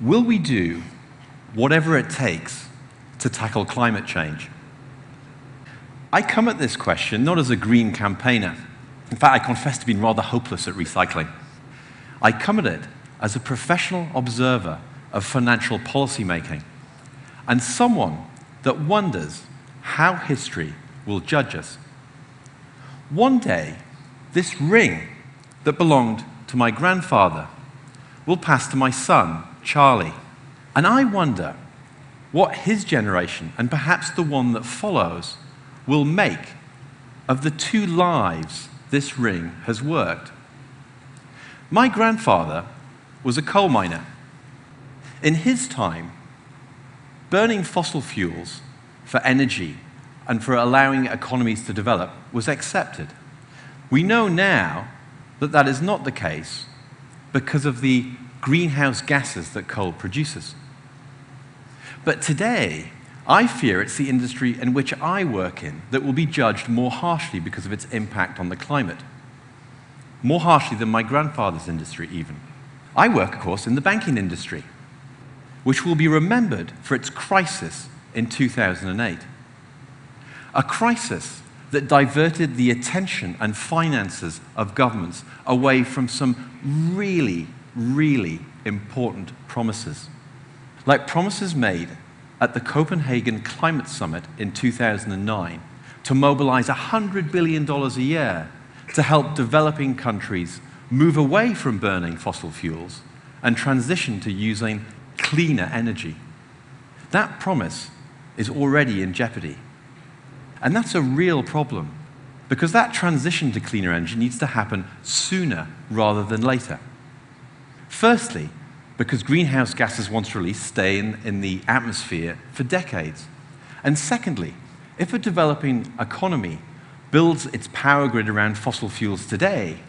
Will we do whatever it takes to tackle climate change? I come at this question not as a green campaigner. In fact, I confess to being rather hopeless at recycling. I come at it as a professional observer of financial policy making and someone that wonders how history will judge us. One day, this ring that belonged to my grandfather will pass to my son, Charlie. And I wonder what his generation, and perhaps the one that follows, will make of the two lives this ring has worked. My grandfather was a coal miner. In his time, burning fossil fuels for energy and for allowing economies to develop was accepted. We know now that that is not the case because of the greenhouse gases that coal produces. But today, I fear it's the industry in which I work in that will be judged more harshly because of its impact on the climate. More harshly than my grandfather's industry, even. I work, of course, in the banking industry, which will be remembered for its crisis in 2008. A crisis that diverted the attention and finances of governments away from some really, really important promises. Like promises made at the Copenhagen Climate Summit in 2009 to mobilize $100 billion a year to help developing countries move away from burning fossil fuels and transition to using cleaner energy. That promise is already in jeopardy. And that's a real problem because that transition to cleaner energy needs to happen sooner rather than later. Firstly, because greenhouse gases, once released, stay in, in the atmosphere for decades. And secondly, if a developing economy builds its power grid around fossil fuels today,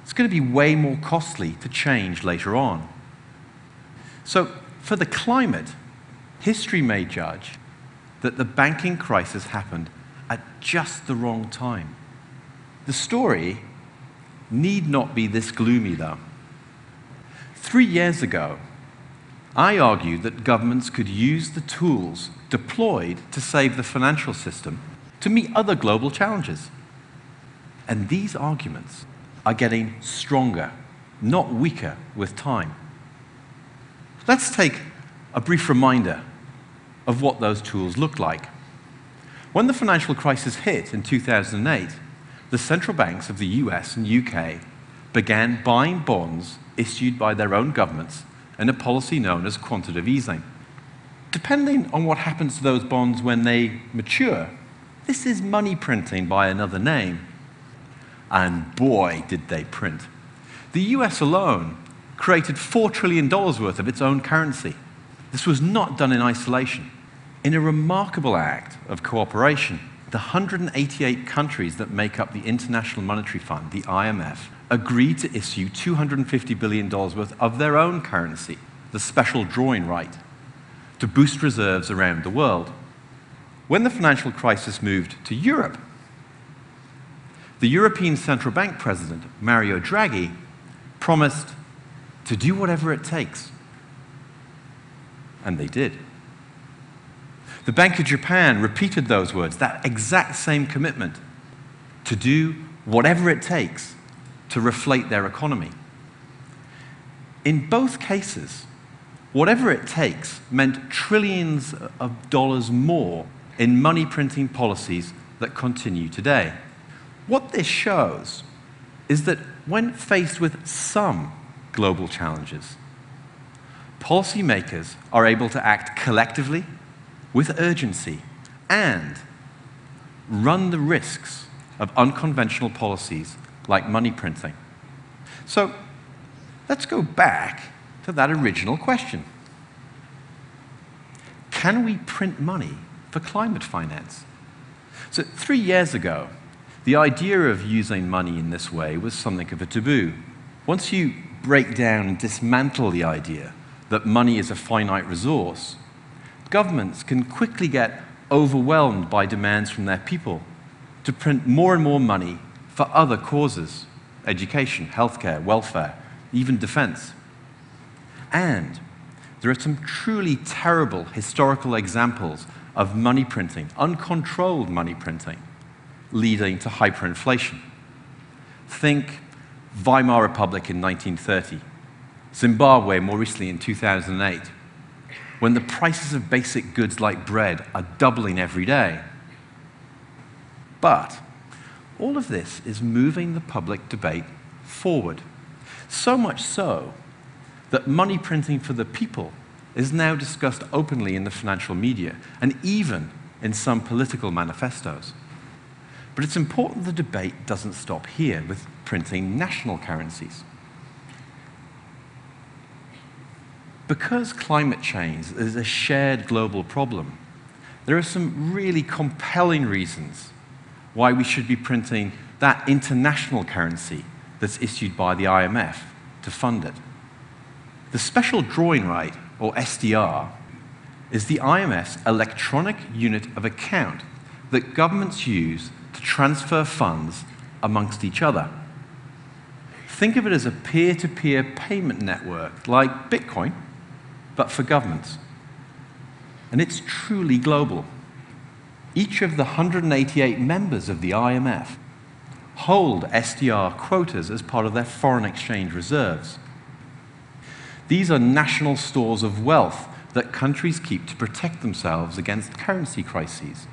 it's going to be way more costly to change later on. So, for the climate, history may judge that the banking crisis happened at just the wrong time. The story need not be this gloomy, though. Three years ago, I argued that governments could use the tools deployed to save the financial system to meet other global challenges. And these arguments are getting stronger, not weaker, with time. Let's take a brief reminder of what those tools looked like. When the financial crisis hit in 2008, the central banks of the US and UK began buying bonds issued by their own governments in a policy known as quantitative easing. Depending on what happens to those bonds when they mature, this is money printing by another name. And boy, did they print. The US alone created $4 trillion worth of its own currency. This was not done in isolation. In a remarkable act of cooperation, the 188 countries that make up the International Monetary Fund, the IMF, agreed to issue $250 billion worth of their own currency, the special drawing right, to boost reserves around the world. When the financial crisis moved to Europe, the European Central Bank President, Mario Draghi, promised to do whatever it takes. And they did. The Bank of Japan repeated those words, that exact same commitment to do whatever it takes to reflate their economy. In both cases, whatever it takes meant trillions of dollars more in money printing policies that continue today. What this shows is that when faced with some global challenges, policymakers are able to act collectively with urgency and run the risks of unconventional policies like money printing. So let's go back to that original question Can we print money for climate finance? So, three years ago, the idea of using money in this way was something of a taboo. Once you break down and dismantle the idea that money is a finite resource, governments can quickly get overwhelmed by demands from their people to print more and more money for other causes education, healthcare, welfare, even defense. And there are some truly terrible historical examples of money printing, uncontrolled money printing, leading to hyperinflation. Think Weimar Republic in 1930, Zimbabwe more recently in 2008, when the prices of basic goods like bread are doubling every day. But all of this is moving the public debate forward. So much so that money printing for the people is now discussed openly in the financial media and even in some political manifestos. But it's important the debate doesn't stop here with printing national currencies. Because climate change is a shared global problem, there are some really compelling reasons why we should be printing that international currency that's issued by the IMF to fund it. The special drawing right, or SDR, is the IMF's electronic unit of account that governments use to transfer funds amongst each other. Think of it as a peer to peer payment network like Bitcoin, but for governments. And it's truly global. Each of the 188 members of the IMF hold SDR quotas as part of their foreign exchange reserves. These are national stores of wealth that countries keep to protect themselves against currency crises.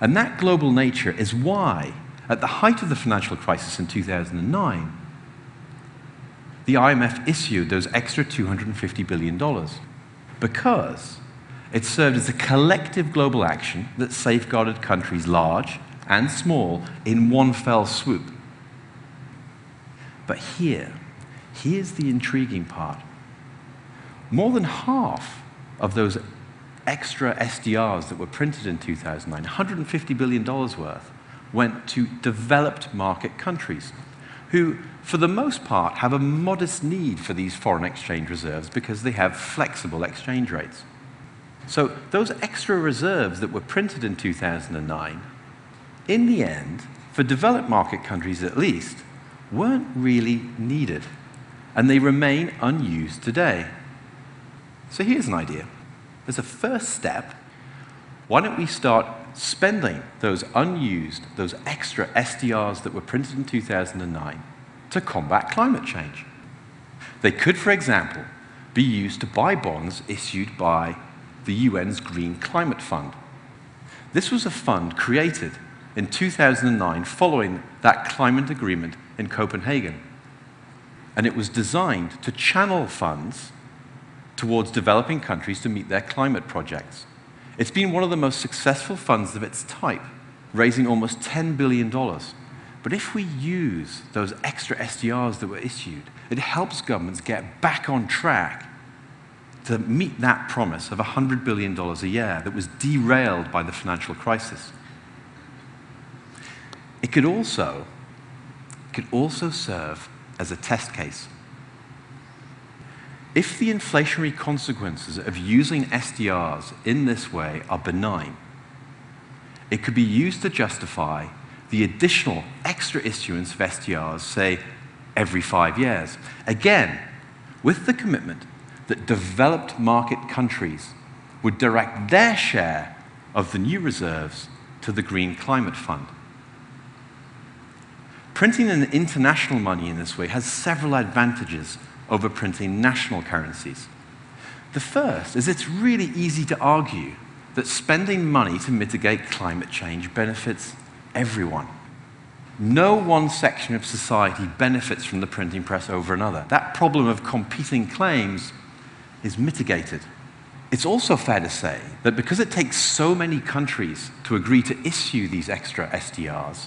And that global nature is why, at the height of the financial crisis in 2009, the IMF issued those extra $250 billion. Because it served as a collective global action that safeguarded countries large and small in one fell swoop. But here, here's the intriguing part. More than half of those extra SDRs that were printed in 2009, $150 billion worth, went to developed market countries who, for the most part, have a modest need for these foreign exchange reserves because they have flexible exchange rates. So those extra reserves that were printed in 2009, in the end, for developed market countries at least, weren't really needed. And they remain unused today. So here's an idea. As a first step, why don't we start spending those unused, those extra SDRs that were printed in 2009 to combat climate change? They could, for example, be used to buy bonds issued by the UN's Green Climate Fund. This was a fund created in 2009 following that climate agreement in Copenhagen. And it was designed to channel funds towards developing countries to meet their climate projects. It's been one of the most successful funds of its type, raising almost $10 billion. But if we use those extra SDRs that were issued, it helps governments get back on track to meet that promise of $100 billion a year that was derailed by the financial crisis. It could also, could also serve as a test case. If the inflationary consequences of using SDRs in this way are benign, it could be used to justify the additional extra issuance of SDRs, say, every five years. Again, with the commitment that developed market countries would direct their share of the new reserves to the Green Climate Fund. Printing an international money in this way has several advantages over printing national currencies. The first is it's really easy to argue that spending money to mitigate climate change benefits everyone. No one section of society benefits from the printing press over another. That problem of competing claims is mitigated. It's also fair to say that because it takes so many countries to agree to issue these extra SDRs,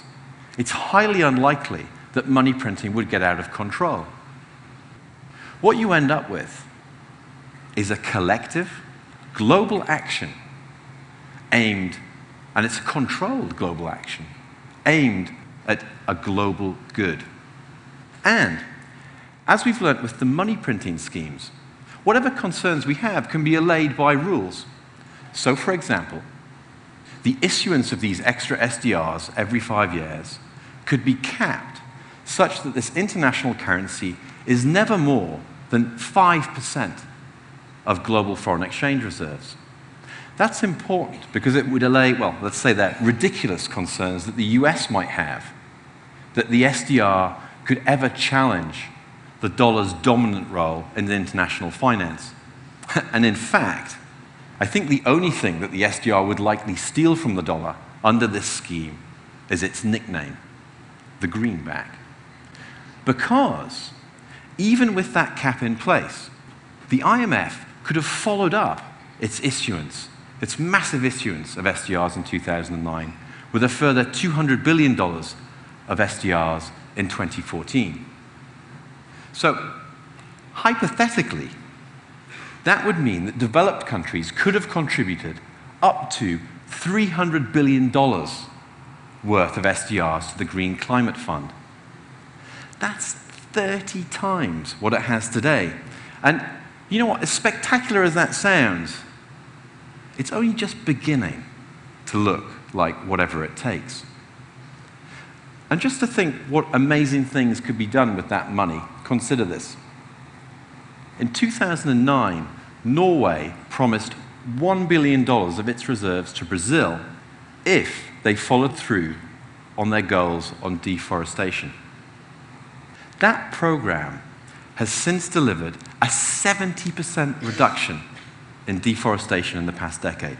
it's highly unlikely that money printing would get out of control. What you end up with is a collective, global action aimed, and it's a controlled global action, aimed at a global good. And as we've learnt with the money printing schemes, whatever concerns we have can be allayed by rules. So, for example, the issuance of these extra SDRs every five years could be capped such that this international currency is never more than 5% of global foreign exchange reserves. That's important because it would allay, well, let's say that ridiculous concerns that the US might have that the SDR could ever challenge the dollar's dominant role in international finance. and in fact, I think the only thing that the SDR would likely steal from the dollar under this scheme is its nickname, the greenback. Because even with that cap in place, the IMF could have followed up its issuance, its massive issuance of SDRs in 2009, with a further $200 billion of SDRs in 2014. So, hypothetically, that would mean that developed countries could have contributed up to $300 billion worth of SDRs to the Green Climate Fund. That's 30 times what it has today. And you know what? As spectacular as that sounds, it's only just beginning to look like whatever it takes. And just to think what amazing things could be done with that money, consider this. In 2009, Norway promised $1 billion of its reserves to Brazil if they followed through on their goals on deforestation. That program has since delivered a 70% reduction in deforestation in the past decade.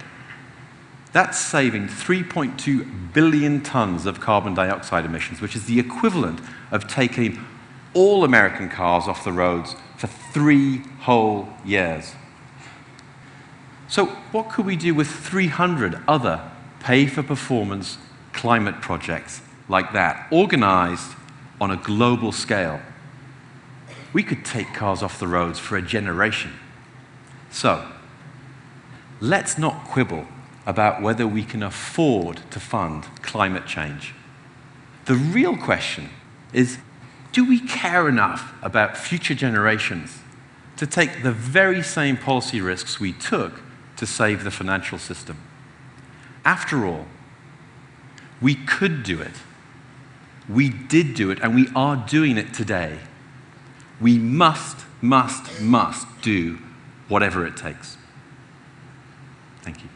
That's saving 3.2 billion tons of carbon dioxide emissions, which is the equivalent of taking all American cars off the roads for three whole years. So, what could we do with 300 other pay for performance climate projects like that, organized on a global scale? We could take cars off the roads for a generation. So, let's not quibble about whether we can afford to fund climate change. The real question is do we care enough about future generations to take the very same policy risks we took to save the financial system? After all, we could do it. We did do it, and we are doing it today. We must, must, must do whatever it takes. Thank you.